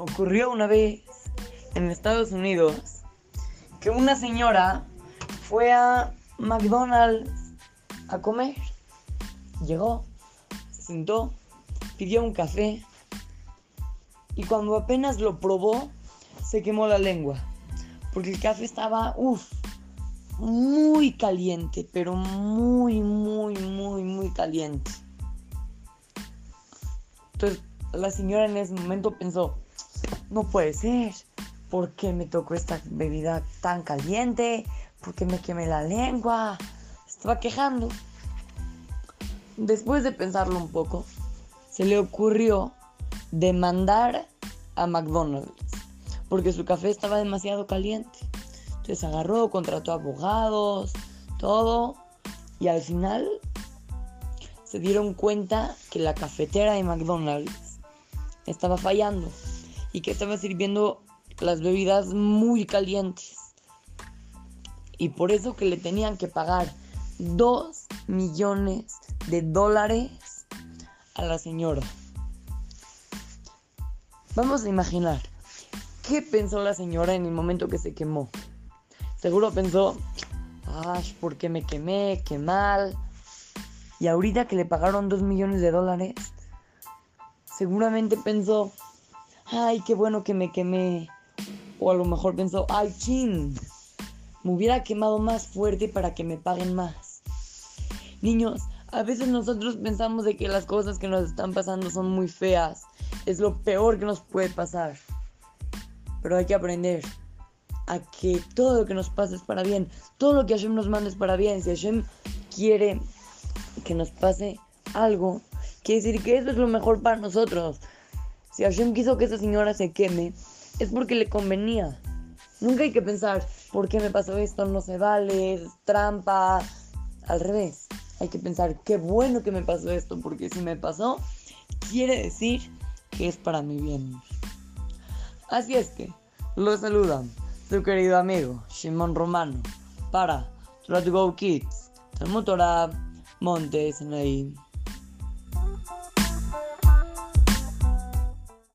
ocurrió una vez en Estados Unidos que una señora fue a McDonald's a comer. Llegó, se sentó, pidió un café y cuando apenas lo probó se quemó la lengua porque el café estaba, uff, muy caliente, pero muy, muy, muy, muy caliente. Entonces la señora en ese momento pensó, no puede ser, ¿por qué me tocó esta bebida tan caliente? ¿Por qué me quemé la lengua? Estaba quejando. Después de pensarlo un poco, se le ocurrió demandar a McDonald's porque su café estaba demasiado caliente. Entonces agarró, contrató abogados, todo, y al final se dieron cuenta que la cafetera de McDonald's estaba fallando y que estaba sirviendo las bebidas muy calientes. Y por eso que le tenían que pagar 2 millones de dólares a la señora. Vamos a imaginar, ¿qué pensó la señora en el momento que se quemó? Seguro pensó, ay, ¿por qué me quemé? Qué mal. Y ahorita que le pagaron 2 millones de dólares, seguramente pensó, ay, qué bueno que me quemé. O a lo mejor pensó, ay, chin, me hubiera quemado más fuerte para que me paguen más. Niños, a veces nosotros pensamos de que las cosas que nos están pasando son muy feas. Es lo peor que nos puede pasar. Pero hay que aprender a que todo lo que nos pase es para bien. Todo lo que Hashem nos manda es para bien. Si Hashem quiere que nos pase algo, quiere decir que eso es lo mejor para nosotros. Si Hashem quiso que esa señora se queme, es porque le convenía. Nunca hay que pensar, ¿por qué me pasó esto? No se vale, trampa. Al revés, hay que pensar, qué bueno que me pasó esto, porque si me pasó, quiere decir que es para mi bien. Así es que, lo saludan su querido amigo Shimon Romano para Try to Go Kids, Talmud Torah, Montes ahí.